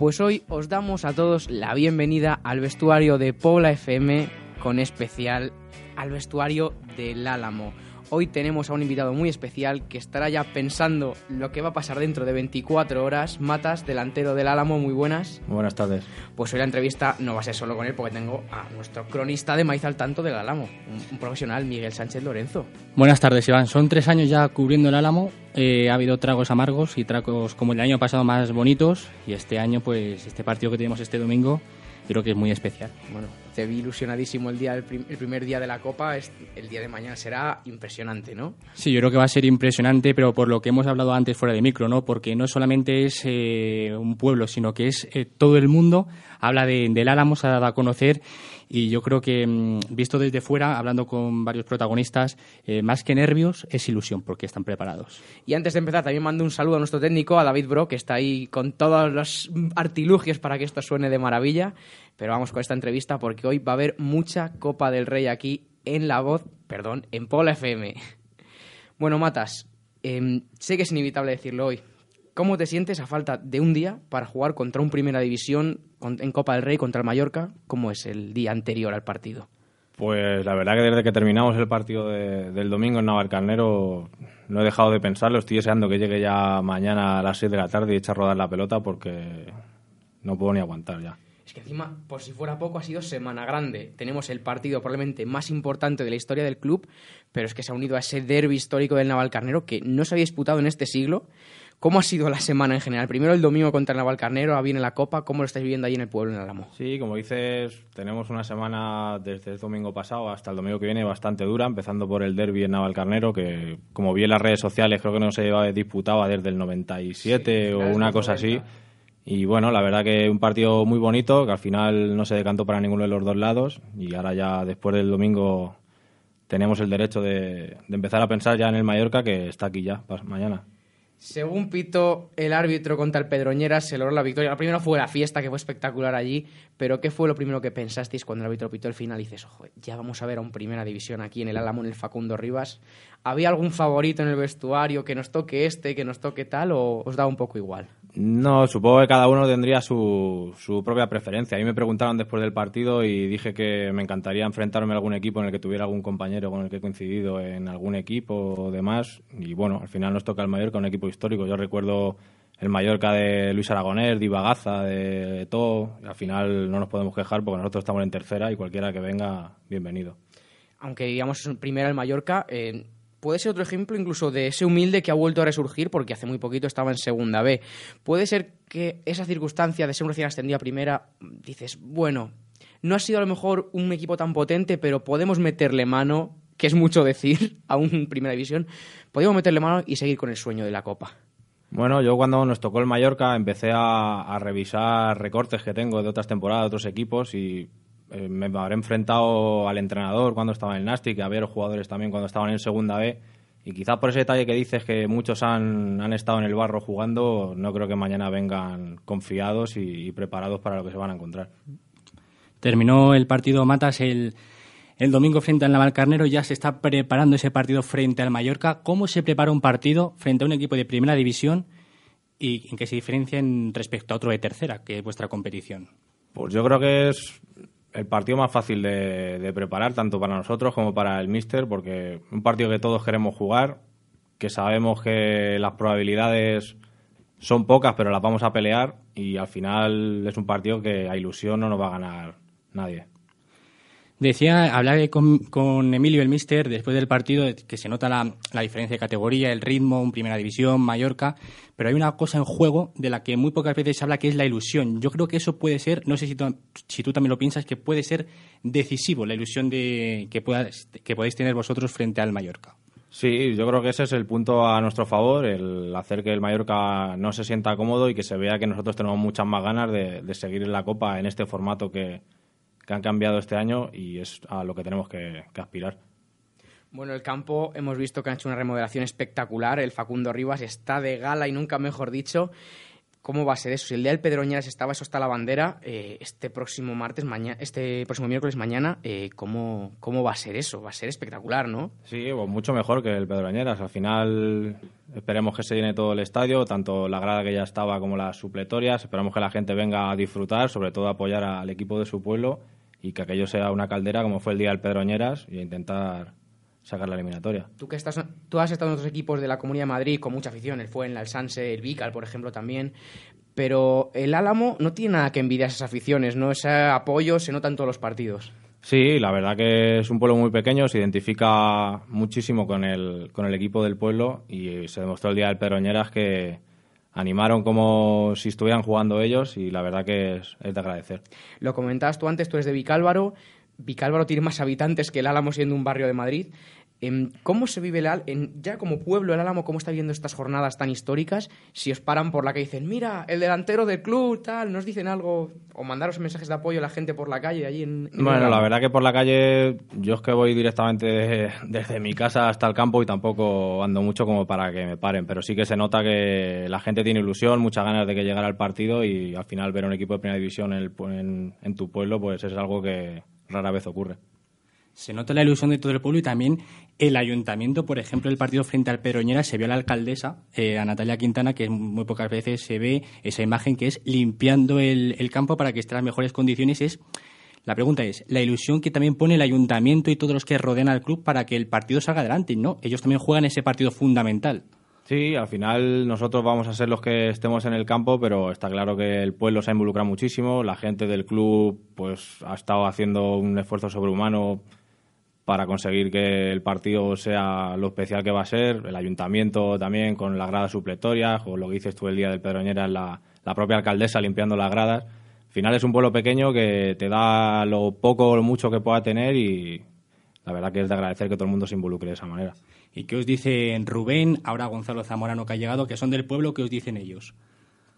Pues hoy os damos a todos la bienvenida al vestuario de Pobla FM, con especial al vestuario del Álamo. Hoy tenemos a un invitado muy especial que estará ya pensando lo que va a pasar dentro de 24 horas. Matas, delantero del Álamo, muy buenas. Buenas tardes. Pues hoy la entrevista no va a ser solo con él, porque tengo a nuestro cronista de maíz al tanto del Álamo, un, un profesional, Miguel Sánchez Lorenzo. Buenas tardes, Iván. Son tres años ya cubriendo el Álamo. Eh, ha habido tragos amargos y tragos como el año pasado más bonitos. Y este año, pues, este partido que tenemos este domingo, creo que es muy especial. Bueno, te vi ilusionadísimo el, día, el, prim- el primer día de la Copa, es- el día de mañana será impresionante, ¿no? Sí, yo creo que va a ser impresionante, pero por lo que hemos hablado antes fuera de micro, ¿no? Porque no solamente es eh, un pueblo, sino que es eh, todo el mundo. Habla de, del Álamo, se ha dado a conocer. Y yo creo que, mm, visto desde fuera, hablando con varios protagonistas, eh, más que nervios, es ilusión, porque están preparados. Y antes de empezar, también mando un saludo a nuestro técnico, a David Bro, que está ahí con todos los artilugios para que esto suene de maravilla. Pero vamos con esta entrevista porque hoy va a haber mucha Copa del Rey aquí en La Voz, perdón, en Pola FM. Bueno, Matas, em, sé que es inevitable decirlo hoy. ¿Cómo te sientes a falta de un día para jugar contra un Primera División en Copa del Rey contra el Mallorca? ¿Cómo es el día anterior al partido? Pues la verdad que desde que terminamos el partido de- del domingo en Navalcarnero no he dejado de pensarlo. Estoy deseando que llegue ya mañana a las 6 de la tarde y eche a rodar la pelota porque no puedo ni aguantar ya. Es que encima, por si fuera poco, ha sido semana grande. Tenemos el partido probablemente más importante de la historia del club, pero es que se ha unido a ese derby histórico del Navalcarnero que no se había disputado en este siglo. ¿Cómo ha sido la semana en general? Primero el domingo contra el Navalcarnero, ahora viene la Copa. ¿Cómo lo estáis viviendo ahí en el pueblo, en Álamo? Sí, como dices, tenemos una semana desde el domingo pasado hasta el domingo que viene bastante dura, empezando por el derby en Navalcarnero, que como vi en las redes sociales creo que no se disputaba desde el 97 Sí, o una cosa 90. así. Y bueno, la verdad que un partido muy bonito, que al final no se decantó para ninguno de los dos lados. Y ahora ya después del domingo tenemos el derecho de, empezar a pensar ya en el Mallorca, que está aquí ya, mañana. Según Pito, el árbitro contra el Pedroñeras se logró la victoria. La primera fue la fiesta, que fue espectacular allí. Pero ¿qué fue lo primero que pensasteis cuando el árbitro pitó el final? Y dices, ojo, ya vamos a ver a un primera división aquí en el Álamo, en el Facundo Rivas. ¿Había algún favorito en el vestuario que nos toque este, que nos toque tal, o os da un poco igual? No, supongo que cada uno tendría su, su propia preferencia. A mí me preguntaron después del partido y dije que me encantaría enfrentarme a algún equipo en el que tuviera algún compañero con el que he coincidido en algún equipo o demás. Y bueno, al final nos toca el Mallorca, un equipo histórico. Yo recuerdo el Mallorca de Luis Aragonés, de Ibagaza, de todo. Al final no nos podemos quejar porque nosotros estamos en tercera y cualquiera que venga, bienvenido. Aunque digamos es primera el Mallorca, eh, puede ser otro ejemplo incluso de ese humilde que ha vuelto a resurgir porque hace muy poquito estaba en segunda B. Puede ser que esa circunstancia de ser un recién ascendido a primera, dices, bueno, no ha sido a lo mejor un equipo tan potente, pero podemos meterle mano, que es mucho decir, a un primera división, podemos meterle mano y seguir con el sueño de la Copa. Bueno, yo cuando nos tocó el Mallorca empecé a, a revisar recortes que tengo de otras temporadas, de otros equipos y eh, me habré enfrentado al entrenador cuando estaba en el Nastic, a ver jugadores también cuando estaban en segunda B y quizás por ese detalle que dices que muchos han, han estado en el barro jugando, no creo que mañana vengan confiados y, y preparados para lo que se van a encontrar. Terminó el partido Matas el, el domingo frente al Navalcarnero, ya se está preparando ese partido frente al Mallorca. ¿Cómo se prepara un partido frente a un equipo de primera división y en qué se diferencia en respecto a otro de tercera, que es vuestra competición? Pues yo creo que es el partido más fácil de, preparar, tanto para nosotros como para el Míster, porque un partido que todos queremos jugar, que sabemos que las probabilidades son pocas, pero las vamos a pelear y al final es un partido que a ilusión no nos va a ganar nadie. Decía, hablaba con, con Emilio el Mister después del partido que se nota la, la diferencia de categoría, el ritmo, un Primera División, Mallorca, pero hay una cosa en juego de la que muy pocas veces se habla que es la ilusión. Yo creo que eso puede ser, no sé si tú, si tú también lo piensas, que puede ser decisivo la ilusión de que, puedas, que podéis tener vosotros frente al Mallorca. Sí, yo creo que ese es el punto a nuestro favor, el hacer que el Mallorca no se sienta cómodo y que se vea que nosotros tenemos muchas más ganas de, de seguir en la Copa en este formato que, que han cambiado este año y es a lo que tenemos que, que aspirar. Bueno, el campo hemos visto que han hecho una remodelación espectacular. El Facundo Rivas está de gala y nunca mejor dicho. ¿Cómo va a ser eso? Si el día del Pedroñeras estaba, eso está la bandera, eh, este próximo martes, mañana, este próximo miércoles mañana, eh, ¿cómo, ¿cómo va a ser eso? Va a ser espectacular, ¿no? Sí, pues mucho mejor que el Pedroñeras. Al final esperemos que se llene todo el estadio, tanto la grada que ya estaba como las supletorias. Esperamos que la gente venga a disfrutar, sobre todo a apoyar al equipo de su pueblo y que aquello sea una caldera como fue el día del Pedroñeras y intentar sacar la eliminatoria. Tú que estás, tú has estado en otros equipos de la Comunidad de Madrid con mucha afición, el Fuenla, el Sanse, el Vical, por ejemplo, también. Pero el Álamo no tiene nada que envidiar esas aficiones, ¿no? Ese apoyo se nota en todos los partidos. Sí, la verdad que es un pueblo muy pequeño, se identifica muchísimo con el, con el equipo del pueblo y se demostró el día del Pedroñeras que animaron como si estuvieran jugando ellos y la verdad que es, de agradecer. Lo comentabas tú antes, tú eres de Vicálvaro, Vicálvaro tiene más habitantes que el Álamo siendo un barrio de Madrid. Em, ¿Cómo se vive el Álamo, ya como pueblo el Álamo, cómo está viviendo estas jornadas tan históricas? Si os paran por la calle y dicen, mira, el delantero del club, tal, nos dicen algo, o mandaros mensajes de apoyo a la gente por la calle allí en... en bueno, la verdad que por la calle yo es que voy directamente desde, desde mi casa hasta el campo y tampoco ando mucho como para que me paren, pero sí que se nota que la gente tiene ilusión, muchas ganas de que llegara al partido y al final ver un equipo de primera división en, el, en, en tu pueblo pues es algo que rara vez ocurre se nota la ilusión de todo el pueblo y también el ayuntamiento, por ejemplo, el partido frente al Peroñera, se vio a la alcaldesa, eh, a Natalia Quintana, que muy pocas veces se ve esa imagen que es limpiando el, campo para que esté en las mejores condiciones. Es la pregunta es, la ilusión que también pone el ayuntamiento y todos los que rodean al club para que el partido salga adelante, ¿no? Ellos también juegan ese partido fundamental. Sí, al final nosotros vamos a ser los que estemos en el campo, pero está claro que el pueblo se ha involucrado muchísimo, la gente del club pues ha estado haciendo un esfuerzo sobrehumano para conseguir que el partido sea lo especial que va a ser, el ayuntamiento también con las gradas supletorias, o lo que dices tú el día del Pedroñera, la, la propia alcaldesa limpiando las gradas. Al final es un pueblo pequeño que te da lo poco o lo mucho que pueda tener y la verdad que es de agradecer que todo el mundo se involucre de esa manera. ¿Y qué os dicen Rubén, ahora Gonzalo Zamorano que ha llegado, que son del pueblo, qué os dicen ellos?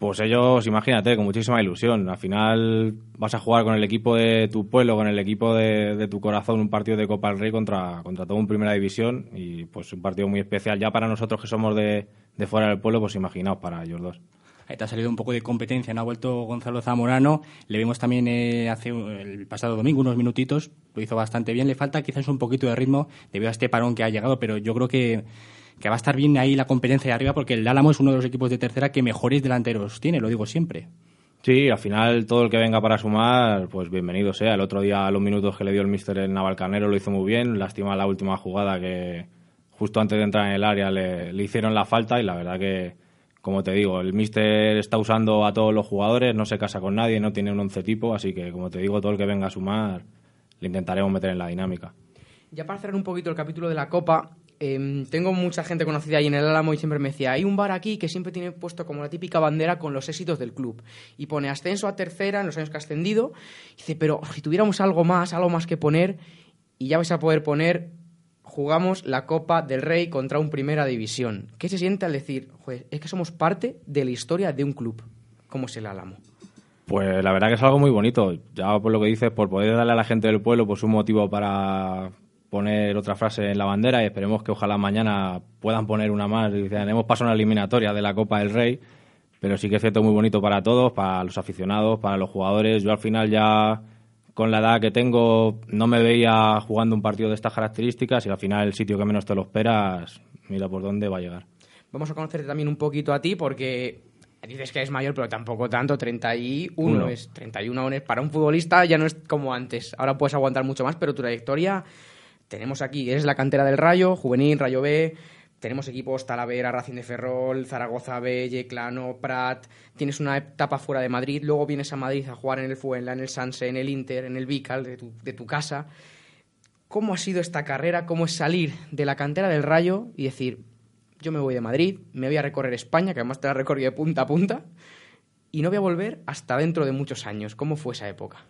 Pues ellos, imagínate, con muchísima ilusión. Al final vas a jugar con el equipo de tu pueblo, con el equipo de, tu corazón, un partido de Copa del Rey contra, contra todo un Primera División y pues un partido muy especial. Ya para nosotros que somos de, de fuera del pueblo, pues imaginaos para ellos dos. Ahí te ha salido un poco de competencia, no ha vuelto Gonzalo Zamorano, le vimos también eh, hace el pasado domingo unos minutitos, lo hizo bastante bien, le falta quizás un poquito de ritmo debido a este parón que ha llegado, pero yo creo que que va a estar bien ahí la competencia de arriba porque el Álamo es uno de los equipos de tercera que mejores delanteros tiene, lo digo siempre. Sí, al final todo el que venga para sumar, pues bienvenido sea. El otro día, a los minutos que le dio el míster en Navalcarnero, lo hizo muy bien. Lástima la última jugada que justo antes de entrar en el área le, le hicieron la falta y la verdad que, como te digo, el míster está usando a todos los jugadores, no se casa con nadie, no tiene un once tipo, así que, como te digo, todo el que venga a sumar le intentaremos meter en la dinámica. Ya para cerrar un poquito el capítulo de la Copa, eh, tengo mucha gente conocida ahí en el Álamo y siempre me decía, hay un bar aquí que siempre tiene puesto como la típica bandera con los éxitos del club. Y pone ascenso a tercera en los años que ha ascendido. Y dice, pero si tuviéramos algo más, algo más que poner, y ya vais a poder poner, jugamos la Copa del Rey contra un Primera División. ¿Qué se siente al decir, Joder, es que somos parte de la historia de un club como es el Álamo? Pues la verdad que es algo muy bonito. Ya por lo que dices, por poder darle a la gente del pueblo pues un motivo para, poner otra frase en la bandera y esperemos que ojalá mañana puedan poner una más. Dicen, hemos pasado una eliminatoria de la Copa del Rey, pero sí que es cierto muy bonito para todos, para los aficionados, para los jugadores. Yo al final ya con la edad que tengo no me veía jugando un partido de estas características y al final el sitio que menos te lo esperas, mira por dónde va a llegar. Vamos a conocerte también un poquito a ti porque dices que es mayor, pero tampoco tanto, 31 Uno. es 31 es para un futbolista ya no es como antes. Ahora puedes aguantar mucho más, pero tu trayectoria tenemos aquí, eres la cantera del Rayo, Juvenil, Rayo B, tenemos equipos Talavera, Racing de Ferrol, Zaragoza B, Yeclano, Prat, tienes una etapa fuera de Madrid, luego vienes a Madrid a jugar en el Fuenla, en el Sanse, en el Inter, en el Vical de tu, de tu casa. ¿Cómo ha sido esta carrera? ¿Cómo es salir de la cantera del Rayo y decir, yo me voy de Madrid, me voy a recorrer España, que además te la recorrido de punta a punta, y no voy a volver hasta dentro de muchos años? ¿Cómo fue esa época?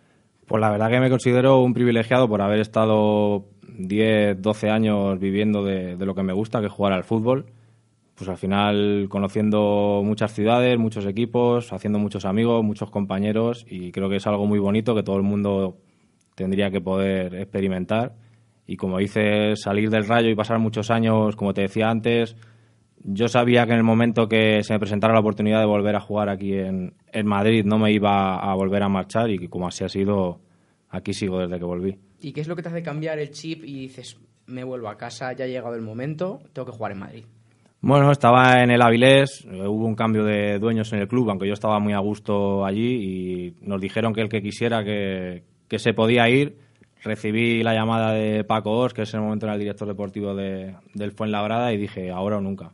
Pues la verdad que me considero un privilegiado por haber estado 10, 12 años viviendo de, lo que me gusta, que es jugar al fútbol. Pues al final conociendo muchas ciudades, muchos equipos, haciendo muchos amigos, muchos compañeros y creo que es algo muy bonito que todo el mundo tendría que poder experimentar. Y como dices, salir del rayo y pasar muchos años, como te decía antes, yo sabía que en el momento que se me presentara la oportunidad de volver a jugar aquí en, en Madrid no me iba a volver a marchar y como así ha sido, aquí sigo desde que volví. ¿Y qué es lo que te hace cambiar el chip y dices, me vuelvo a casa, ya ha llegado el momento, tengo que jugar en Madrid? Bueno, estaba en el Avilés, eh, hubo un cambio de dueños en el club, aunque yo estaba muy a gusto allí y nos dijeron que el que quisiera que, que se podía ir. Recibí la llamada de Paco Ors, que es en el momento era el director deportivo de, del Fuenlabrada, y dije, ahora o nunca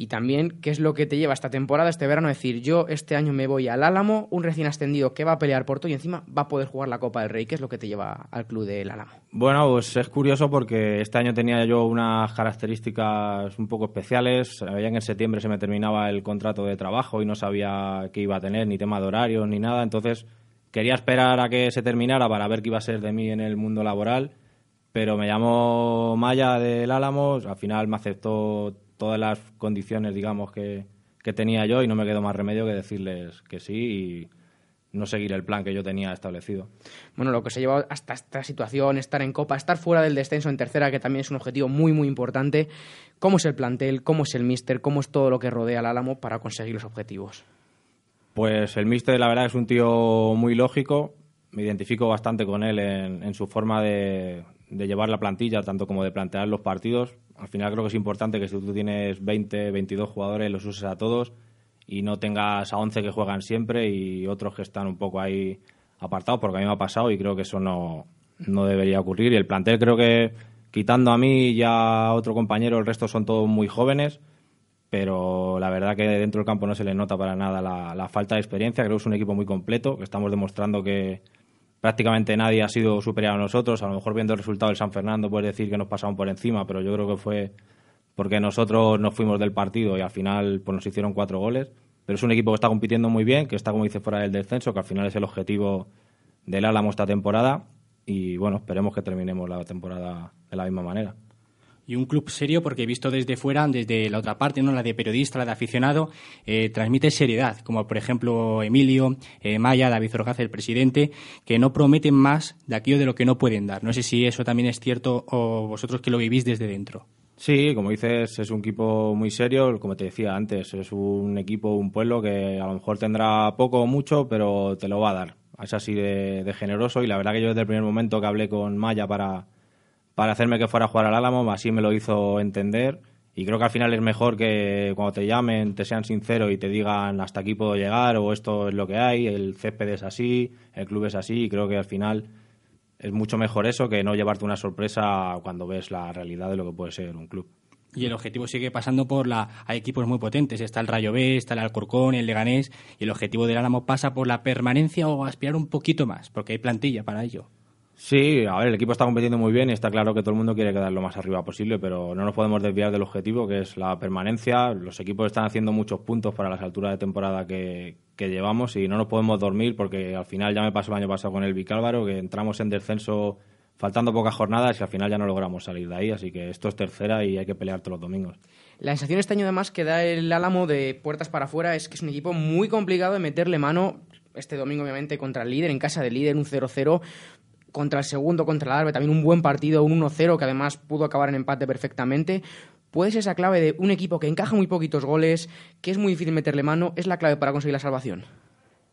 y también qué es lo que te lleva esta temporada, este verano, decir, yo este año me voy al Álamo, un recién ascendido que va a pelear por todo y encima va a poder jugar la Copa del Rey, ¿qué es lo que te lleva al club del Álamo? Bueno, pues es curioso porque este año tenía yo unas características un poco especiales, sabía que en septiembre se me terminaba el contrato de trabajo y no sabía qué iba a tener, ni tema de horarios, ni nada, entonces quería esperar a que se terminara para ver qué iba a ser de mí en el mundo laboral, pero me llamó Maya del Álamo, al final me aceptó todas las condiciones, digamos, que, tenía yo y no me quedó más remedio que decirles que sí y no seguir el plan que yo tenía establecido. Bueno, lo que se lleva hasta esta situación, estar en Copa, estar fuera del descenso en tercera, que también es un objetivo muy, muy importante. ¿Cómo es el plantel? ¿Cómo es el míster? ¿Cómo es todo lo que rodea al Álamo para conseguir los objetivos? Pues el míster, la verdad, es un tío muy lógico. Me identifico bastante con él en, su forma de, de llevar la plantilla, tanto como de plantear los partidos al final creo que es importante que si tú tienes 20, 22 jugadores, los uses a todos y no tengas a 11 que juegan siempre y otros que están un poco ahí apartados, porque a mí me ha pasado y creo que eso no, no debería ocurrir. Y el plantel creo que, quitando a mí y a otro compañero, el resto son todos muy jóvenes, pero la verdad que dentro del campo no se le nota para nada la, la falta de experiencia. Creo que es un equipo muy completo, que estamos demostrando que, prácticamente nadie ha sido superior a nosotros. A lo mejor viendo el resultado del San Fernando puedes decir que nos pasaron por encima, pero yo creo que fue porque nosotros nos fuimos del partido y al final pues, nos hicieron cuatro goles. Pero es un equipo que está compitiendo muy bien, que está, como dice, fuera del descenso, que al final es el objetivo del Álamo esta temporada. Y bueno, esperemos que terminemos la temporada de la misma manera y un club serio porque visto desde fuera, desde la otra parte, no la de periodista, la de aficionado, eh, transmite seriedad, como por ejemplo Emilio, eh, Maya, David Orgaz, el presidente, que no prometen más de aquello de lo que no pueden dar. No sé si eso también es cierto o vosotros que lo vivís desde dentro. Sí, como dices, es un equipo muy serio, como te decía antes, es un equipo, un pueblo que a lo mejor tendrá poco o mucho, pero te lo va a dar. Es así de generoso y la verdad que yo desde el primer momento que hablé con Maya para para hacerme que fuera a jugar al Álamo, así me lo hizo entender. Y creo que al final es mejor que cuando te llamen te sean sinceros y te digan hasta aquí puedo llegar o esto es lo que hay, el césped es así, el club es así. Y creo que al final es mucho mejor eso que no llevarte una sorpresa cuando ves la realidad de lo que puede ser un club. Y el objetivo sigue pasando por la. Hay equipos muy potentes. Está el Rayo B, está el Alcorcón, el Leganés. Y el objetivo del Álamo pasa por la permanencia o aspirar un poquito más, porque hay plantilla para ello. Sí, a ver, el equipo está compitiendo muy bien y está claro que todo el mundo quiere quedar lo más arriba posible, pero no nos podemos desviar del objetivo, que es la permanencia. Los equipos están haciendo muchos puntos para las alturas de temporada que, llevamos y no nos podemos dormir porque al final ya me pasó el año pasado con el Vicálvaro, que entramos en descenso faltando pocas jornadas y al final ya no logramos salir de ahí, así que esto es tercera y hay que pelear todos los domingos. La sensación este año además que da el Álamo de puertas para afuera es que es un equipo muy complicado de meterle mano este domingo obviamente contra el líder, en casa del líder, un 0-0, contra el segundo, contra el Arbe, también un buen partido, un 1-0 que además pudo acabar en empate perfectamente. ¿Puede ser esa clave de un equipo que encaja muy poquitos goles, que es muy difícil meterle mano, es la clave para conseguir la salvación?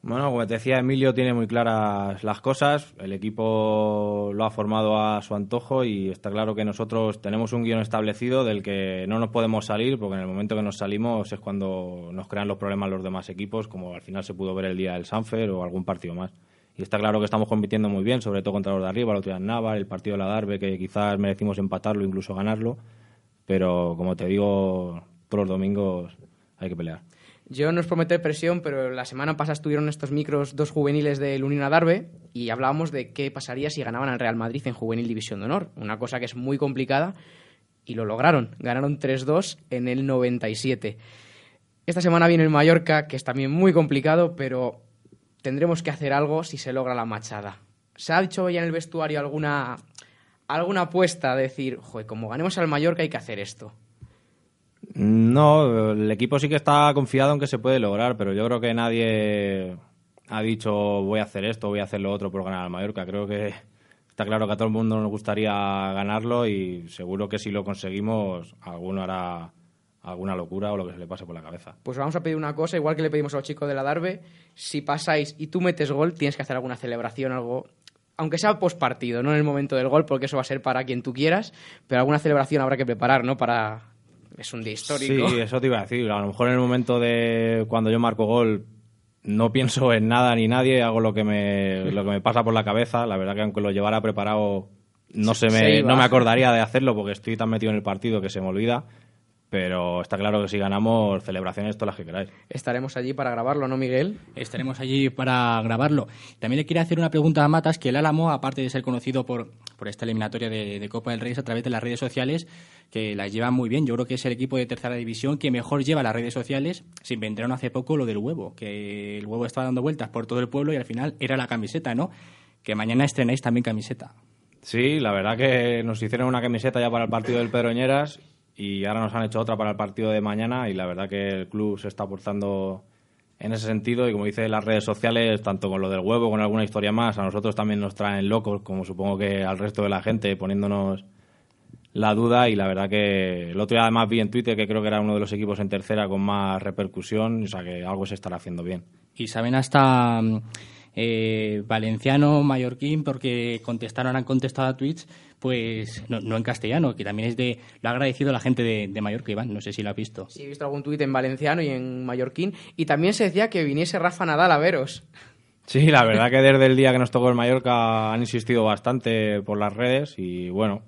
Bueno, como te decía, Emilio tiene muy claras las cosas, el equipo lo ha formado a su antojo y está claro que nosotros tenemos un guion establecido del que no nos podemos salir, porque en el momento que nos salimos es cuando nos crean los problemas los demás equipos, como al final se pudo ver el día del Sanfer o algún partido más. Y está claro que estamos compitiendo muy bien, sobre todo contra los de arriba, el otro día en Navar, el partido de la Darbe, que quizás merecimos empatarlo, incluso ganarlo. Pero como te digo, todos los domingos hay que pelear. Yo no os prometo presión, pero la semana pasada estuvieron estos micros dos juveniles del Unión Adarve y hablábamos de qué pasaría si ganaban al Real Madrid en Juvenil División de Honor. Una cosa que es muy complicada y lo lograron. Ganaron 3-2 en el 97. Esta semana viene el Mallorca, que es también muy complicado, pero tendremos que hacer algo si se logra la machada. ¿Se ha dicho ya en el vestuario alguna, alguna apuesta? De decir, joder, como ganemos al Mallorca hay que hacer esto. No, el equipo sí que está confiado en que se puede lograr, pero yo creo que nadie ha dicho voy a hacer esto, voy a hacer lo otro por ganar al Mallorca. Creo que está claro que a todo el mundo nos gustaría ganarlo y seguro que si lo conseguimos alguno hará alguna locura o lo que se le pase por la cabeza. Pues vamos a pedir una cosa, igual que le pedimos a los chicos de la Darbe, si pasáis y tú metes gol, tienes que hacer alguna celebración, algo, aunque sea post partido, no en el momento del gol, porque eso va a ser para quien tú quieras, pero alguna celebración habrá que preparar, ¿no? Para es un día histórico. Sí, eso te iba a decir. A lo mejor en el momento de cuando yo marco gol no pienso en nada ni nadie, hago lo que me lo que me pasa por la cabeza. La verdad que aunque lo llevara preparado no se me no me acordaría de hacerlo porque estoy tan metido en el partido que se me olvida. Pero está claro que si ganamos, celebraciones todas las que queráis. Estaremos allí para grabarlo, ¿no, Miguel? Estaremos allí para grabarlo. También le quería hacer una pregunta a Matas, que el Álamo, aparte de ser conocido por, por esta eliminatoria de, Copa del Rey a través de las redes sociales, que las lleva muy bien. Yo creo que es el equipo de tercera división que mejor lleva las redes sociales. Se inventaron hace poco lo del huevo, que el huevo estaba dando vueltas por todo el pueblo y al final era la camiseta, ¿no? Que mañana estrenáis también camiseta. Sí, la verdad que nos hicieron una camiseta ya para el partido del Pedroñeras y ahora nos han hecho otra para el partido de mañana y la verdad que el club se está aportando en ese sentido y como dice las redes sociales, tanto con lo del huevo, con alguna historia más, a nosotros también nos traen locos, como supongo que al resto de la gente, poniéndonos la duda y la verdad que el otro día además vi en Twitter que creo que era uno de los equipos en tercera con más repercusión, o sea que algo se estará haciendo bien. Y saben hasta eh, valenciano, mallorquín, porque contestaron, han contestado a tweets, pues no, en castellano, que también es de. Lo ha agradecido la gente de, de Mallorca, Iván, no sé si lo ha visto. Sí, he visto algún tuit en valenciano y en mallorquín, y también se decía que viniese Rafa Nadal a veros. Sí, la verdad que desde el día que nos tocó el Mallorca han insistido bastante por las redes y bueno,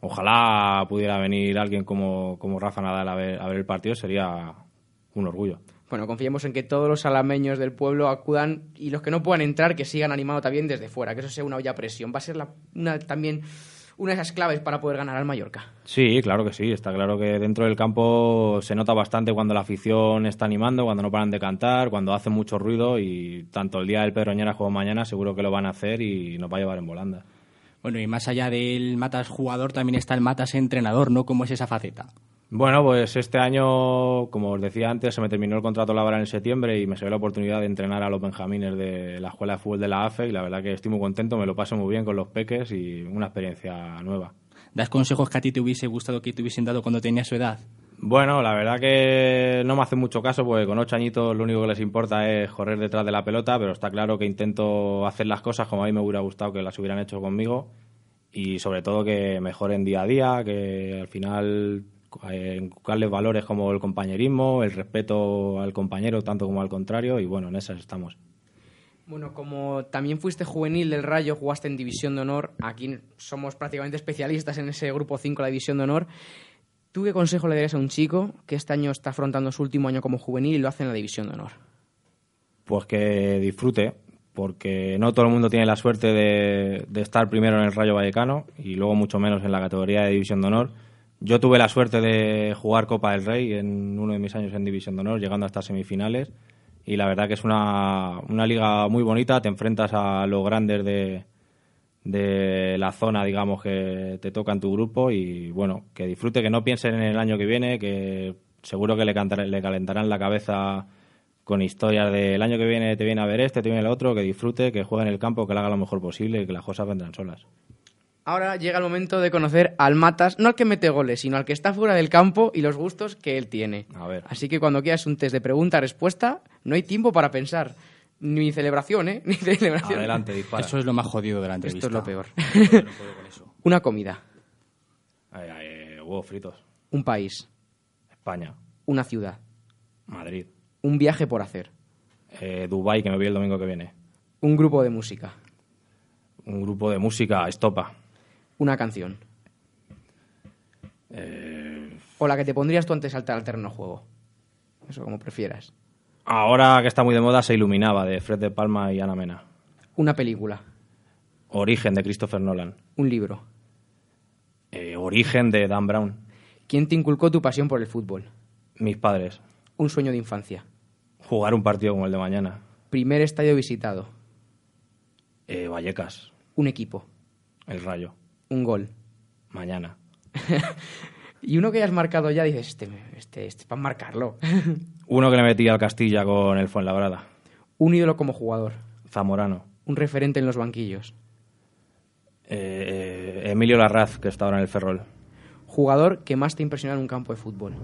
ojalá pudiera venir alguien como, como Rafa Nadal a ver, a ver el partido, sería un orgullo bueno, confiemos en que todos los alameños del pueblo acudan y los que no puedan entrar que sigan animando también desde fuera, que eso sea una olla presión. Va a ser una, también una de esas claves para poder ganar al Mallorca. Sí, claro que sí. Está claro que dentro del campo se nota bastante cuando la afición está animando, cuando no paran de cantar, cuando hacen mucho ruido y tanto el día del Pedroñera como mañana seguro que lo van a hacer y nos va a llevar en volanda. Bueno, y más allá del Matas jugador también está el Matas entrenador, ¿no? ¿Cómo es esa faceta? Bueno, pues este año, como os decía antes, se me terminó el contrato laboral en septiembre y me se dio la oportunidad de entrenar a los benjamines de la Escuela de Fútbol de la AFE y la verdad que estoy muy contento, me lo paso muy bien con los peques y una experiencia nueva. ¿Das consejos que a ti te hubiese gustado que te hubiesen dado cuando tenías su edad? Bueno, la verdad que no me hace mucho caso porque con ocho añitos lo único que les importa es correr detrás de la pelota, pero está claro que intento hacer las cosas como a mí me hubiera gustado que las hubieran hecho conmigo y sobre todo que mejoren día a día, que al final inculcarles valores como el compañerismo, el respeto al compañero tanto como al contrario y bueno, en esas estamos. Bueno, como también fuiste juvenil del Rayo, jugaste en División de Honor, aquí somos prácticamente especialistas en ese grupo 5, la División de Honor. ¿Tú qué consejo le darías a un chico que este año está afrontando su último año como juvenil y lo hace en la División de Honor? Pues que disfrute, porque no todo el mundo tiene la suerte de, de estar primero en el Rayo Vallecano y luego mucho menos en la categoría de División de Honor yo tuve la suerte de jugar Copa del Rey en uno de mis años en División de Honor, llegando hasta semifinales. Y la verdad que es una, una liga muy bonita, te enfrentas a los grandes de, de la zona, digamos, que te toca en tu grupo. Y bueno, que disfrute, que no piensen en el año que viene, que seguro que le, le calentarán la cabeza con historias del año que viene te viene a ver este, te viene el otro, que disfrute, que juegue en el campo, que lo haga lo mejor posible y que las cosas vendrán solas. Ahora llega el momento de conocer al Matas, no al que mete goles, sino al que está fuera del campo y los gustos que él tiene. A ver. Así que cuando quieras un test de pregunta-respuesta, no hay tiempo para pensar. Ni celebración, ¿eh? Ni celebración. Adelante, dispara. Eso es lo más jodido de la entrevista. Esto es lo peor. Una comida. huevos fritos. Un país. España. Una ciudad. Madrid. Un viaje por hacer. Eh, Dubai que me voy el domingo que viene. Un grupo de música. Un grupo de música, Estopa una canción. Eh, o la que te pondrías tú antes de saltar al terreno de juego. Eso como prefieras. Ahora que está muy de moda, se iluminaba de Fred de Palma y Ana Mena. Una película. Origen de Christopher Nolan. Un libro. Eh, Origen de Dan Brown. ¿Quién te inculcó tu pasión por el fútbol? Mis padres. Un sueño de infancia. Jugar un partido como el de mañana. Primer estadio visitado. Eh, Vallecas. Un equipo. El Rayo un gol. Mañana. y uno que hayas marcado ya dices, este, este, este para marcarlo. uno que le metí al Castilla con el Fuenlabrada. Un ídolo como jugador. Zamorano. Un referente en los banquillos. Eh, Emilio Larraz, que está ahora en el Ferrol. Jugador que más te impresiona en un campo de fútbol.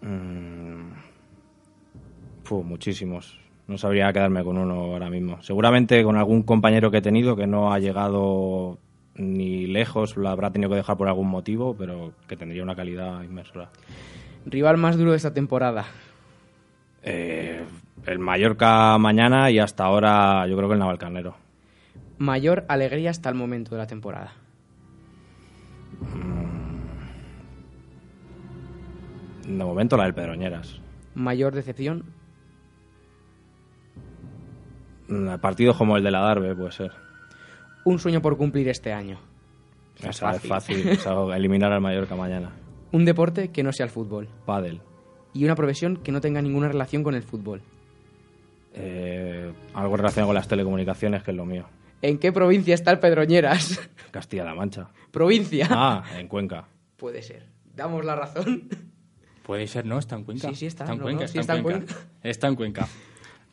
Mm. Muchísimos. No sabría quedarme con uno ahora mismo. Seguramente con algún compañero que he tenido que no ha llegado ni lejos, lo habrá tenido que dejar por algún motivo, pero que tendría una calidad inmensa. Rival más duro de esta temporada. Eh, el Mallorca mañana y hasta ahora yo creo que el Navalcarnero. Mayor alegría hasta el momento de la temporada. De momento la del Pedroñeras. Mayor decepción. Mm, Partidos como el de la Darbe puede ser. Un sueño por cumplir este año. Es fácil, es algo- eliminar al Mallorca mañana. Un deporte que no sea el fútbol. Padel. Y una profesión que no tenga ninguna relación con el fútbol. Eh, algo relacionado con las telecomunicaciones, que es lo mío. ¿En qué provincia está el Pedroñeras? Castilla-La Mancha. provincia. Ah, en Cuenca. Puede ser. Damos la razón. Puede ser, ¿no? Está en Cuenca. Sí, sí está, en no, Cuenca, no, sí está, está en en Cuenca. Está en Cuenca.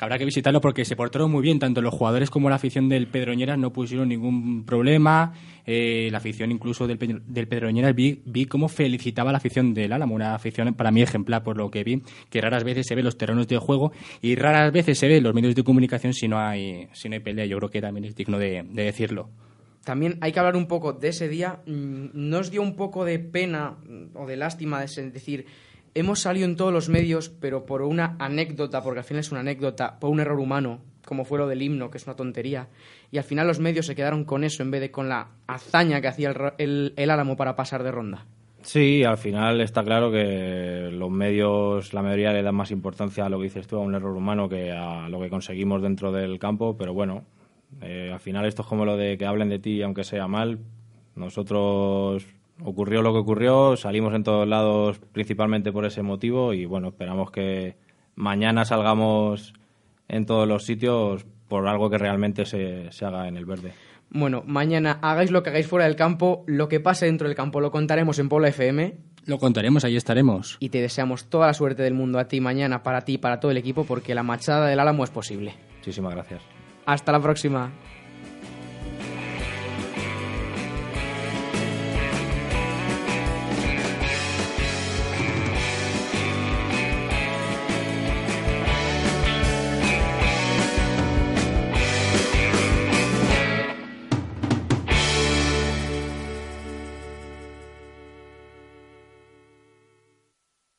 Habrá que visitarlo porque se portaron muy bien, tanto los jugadores como la afición del Pedroñeras no pusieron ningún problema. Eh, la afición incluso del, del Pedroñeras vi, vi cómo felicitaba la afición del Álamo, una afición para mí ejemplar por lo que vi, que raras veces se ve los terrenos de juego y raras veces se ve los medios de comunicación si no hay, si no hay pelea. Yo creo que también es digno de, de decirlo. También hay que hablar un poco de ese día. Mm, ¿Nos dio un poco de pena mm, o de lástima es decir, hemos salido en todos los medios, pero por una anécdota, porque al final es una anécdota, por un error humano, como fue lo del himno, que es una tontería, y al final los medios se quedaron con eso en vez de con la hazaña que hacía el, el- el Álamo para pasar de ronda? Sí, al final está claro que los medios, la mayoría le dan más importancia a lo que dices tú, a un error humano, que a lo que conseguimos dentro del campo, pero bueno, eh, al final esto es como lo de que hablen de ti aunque sea mal. Nosotros ocurrió lo que ocurrió, salimos en todos lados principalmente por ese motivo y bueno, esperamos que mañana salgamos en todos los sitios por algo que realmente se, se haga en el verde. Bueno, mañana hagáis lo que hagáis fuera del campo, lo que pase dentro del campo lo contaremos en Polo FM Lo contaremos, ahí estaremos. y te deseamos toda la suerte del mundo a ti mañana, para ti y para todo el equipo, porque la machada del Álamo es posible. Muchísimas gracias. Hasta la próxima.